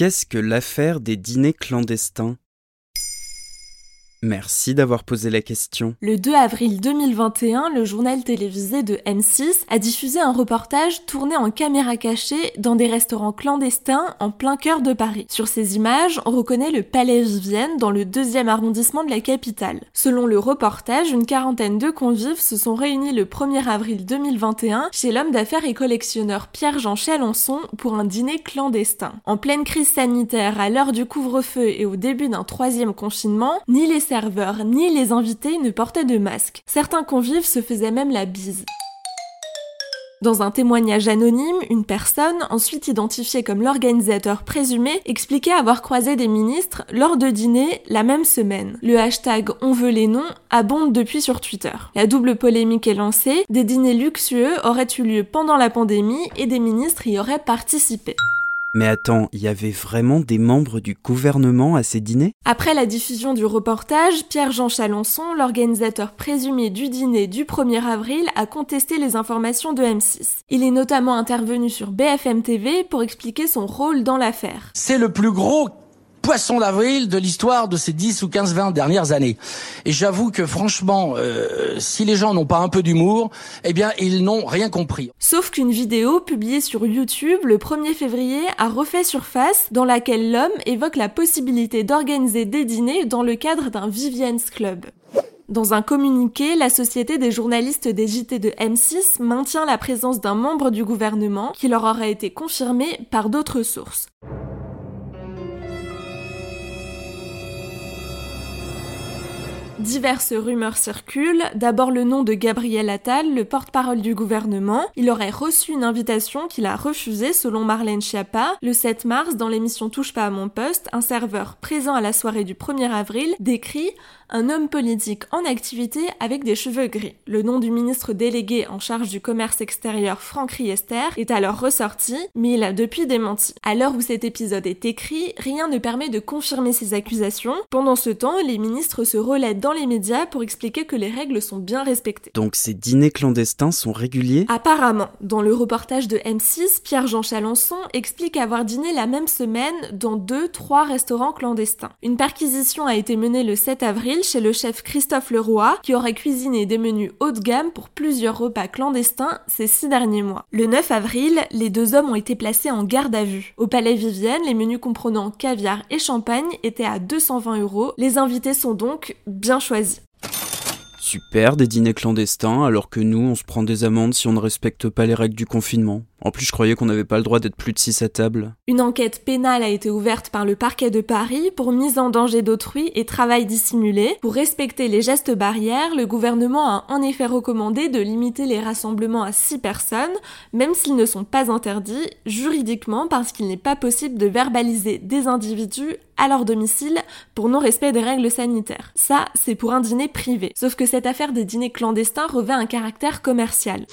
Qu'est-ce que l'affaire des dîners clandestins? Merci d'avoir posé la question. Le 2 avril 2021, le journal télévisé de M6 a diffusé un reportage tourné en caméra cachée dans des restaurants clandestins en plein cœur de Paris. Sur ces images, on reconnaît le Palais Vivienne dans le deuxième arrondissement de la capitale. Selon le reportage, une quarantaine de convives se sont réunis le 1er avril 2021 chez l'homme d'affaires et collectionneur Pierre-Jean Chalençon pour un dîner clandestin. En pleine crise sanitaire, à l'heure du couvre-feu et au début d'un troisième confinement, ni les ni les invités ne portaient de masque. Certains convives se faisaient même la bise. Dans un témoignage anonyme, une personne, ensuite identifiée comme l'organisateur présumé, expliquait avoir croisé des ministres lors de dîners la même semaine. Le hashtag On veut les noms abonde depuis sur Twitter. La double polémique est lancée, des dîners luxueux auraient eu lieu pendant la pandémie et des ministres y auraient participé. Mais attends, il y avait vraiment des membres du gouvernement à ces dîners? Après la diffusion du reportage, Pierre-Jean Chalençon, l'organisateur présumé du dîner du 1er avril, a contesté les informations de M6. Il est notamment intervenu sur BFM TV pour expliquer son rôle dans l'affaire. C'est le plus gros poisson d'avril de l'histoire de ces 10 ou 15, 20 dernières années. Et j'avoue que franchement, euh, si les gens n'ont pas un peu d'humour, eh bien, ils n'ont rien compris. Sauf qu'une vidéo publiée sur YouTube le 1er février a refait surface dans laquelle l'homme évoque la possibilité d'organiser des dîners dans le cadre d'un Vivienne's Club. Dans un communiqué, la Société des journalistes des JT de M6 maintient la présence d'un membre du gouvernement qui leur aurait été confirmé par d'autres sources. Diverses rumeurs circulent. D'abord le nom de Gabriel Attal, le porte-parole du gouvernement. Il aurait reçu une invitation qu'il a refusée selon Marlène Schiappa. Le 7 mars, dans l'émission Touche pas à mon poste, un serveur présent à la soirée du 1er avril décrit un homme politique en activité avec des cheveux gris. Le nom du ministre délégué en charge du commerce extérieur, Franck Riester, est alors ressorti, mais il a depuis démenti. À l'heure où cet épisode est écrit, rien ne permet de confirmer ces accusations. Pendant ce temps, les ministres se relaient dans les médias pour expliquer que les règles sont bien respectées. Donc ces dîners clandestins sont réguliers? Apparemment, dans le reportage de M6, Pierre-Jean Chalençon explique avoir dîné la même semaine dans deux, trois restaurants clandestins. Une perquisition a été menée le 7 avril chez le chef Christophe Leroy, qui aurait cuisiné des menus haut de gamme pour plusieurs repas clandestins ces six derniers mois. Le 9 avril, les deux hommes ont été placés en garde à vue. Au Palais Vivienne, les menus comprenant caviar et champagne étaient à 220 euros. Les invités sont donc bien Super, des dîners clandestins, alors que nous, on se prend des amendes si on ne respecte pas les règles du confinement. En plus, je croyais qu'on n'avait pas le droit d'être plus de 6 à table. Une enquête pénale a été ouverte par le parquet de Paris pour mise en danger d'autrui et travail dissimulé. Pour respecter les gestes barrières, le gouvernement a en effet recommandé de limiter les rassemblements à 6 personnes, même s'ils ne sont pas interdits juridiquement parce qu'il n'est pas possible de verbaliser des individus à leur domicile pour non-respect des règles sanitaires. Ça, c'est pour un dîner privé. Sauf que cette affaire des dîners clandestins revêt un caractère commercial.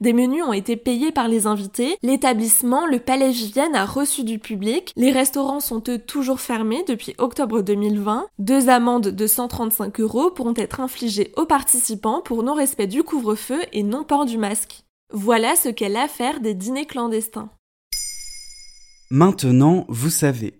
Des menus ont été payés par les invités, l'établissement, le Palais Vivienne a reçu du public, les restaurants sont eux toujours fermés depuis octobre 2020, deux amendes de 135 euros pourront être infligées aux participants pour non-respect du couvre-feu et non-port du masque. Voilà ce qu'est l'affaire des dîners clandestins. Maintenant, vous savez